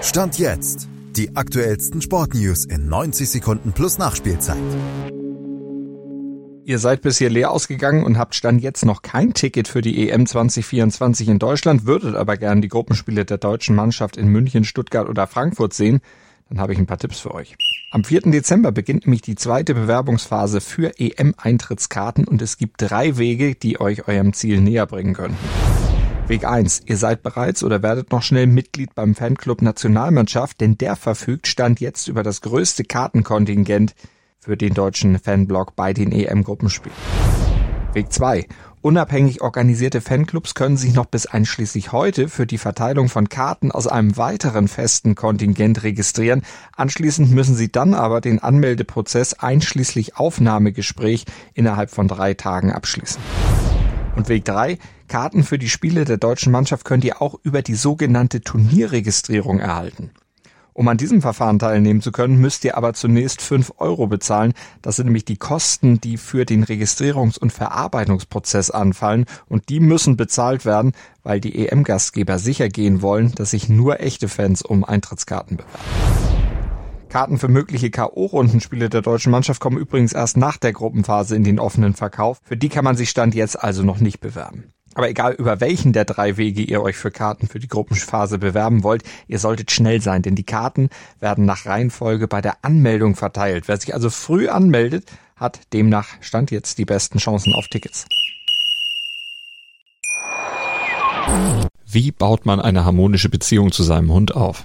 Stand jetzt. Die aktuellsten Sportnews in 90 Sekunden plus Nachspielzeit. Ihr seid bisher leer ausgegangen und habt Stand jetzt noch kein Ticket für die EM 2024 in Deutschland, würdet aber gern die Gruppenspiele der deutschen Mannschaft in München, Stuttgart oder Frankfurt sehen. Dann habe ich ein paar Tipps für euch. Am 4. Dezember beginnt nämlich die zweite Bewerbungsphase für EM-Eintrittskarten und es gibt drei Wege, die euch eurem Ziel näher bringen können. Weg 1. Ihr seid bereits oder werdet noch schnell Mitglied beim Fanclub Nationalmannschaft, denn der verfügt Stand jetzt über das größte Kartenkontingent für den deutschen Fanblock bei den EM-Gruppenspielen. Weg 2. Unabhängig organisierte Fanclubs können sich noch bis einschließlich heute für die Verteilung von Karten aus einem weiteren festen Kontingent registrieren. Anschließend müssen sie dann aber den Anmeldeprozess einschließlich Aufnahmegespräch innerhalb von drei Tagen abschließen. Und Weg 3. Karten für die Spiele der deutschen Mannschaft könnt ihr auch über die sogenannte Turnierregistrierung erhalten. Um an diesem Verfahren teilnehmen zu können, müsst ihr aber zunächst 5 Euro bezahlen. Das sind nämlich die Kosten, die für den Registrierungs- und Verarbeitungsprozess anfallen. Und die müssen bezahlt werden, weil die EM-Gastgeber sicher gehen wollen, dass sich nur echte Fans um Eintrittskarten bewerben. Karten für mögliche K.O.-Rundenspiele der deutschen Mannschaft kommen übrigens erst nach der Gruppenphase in den offenen Verkauf. Für die kann man sich Stand jetzt also noch nicht bewerben. Aber egal über welchen der drei Wege ihr euch für Karten für die Gruppenphase bewerben wollt, ihr solltet schnell sein, denn die Karten werden nach Reihenfolge bei der Anmeldung verteilt. Wer sich also früh anmeldet, hat demnach Stand jetzt die besten Chancen auf Tickets. Wie baut man eine harmonische Beziehung zu seinem Hund auf?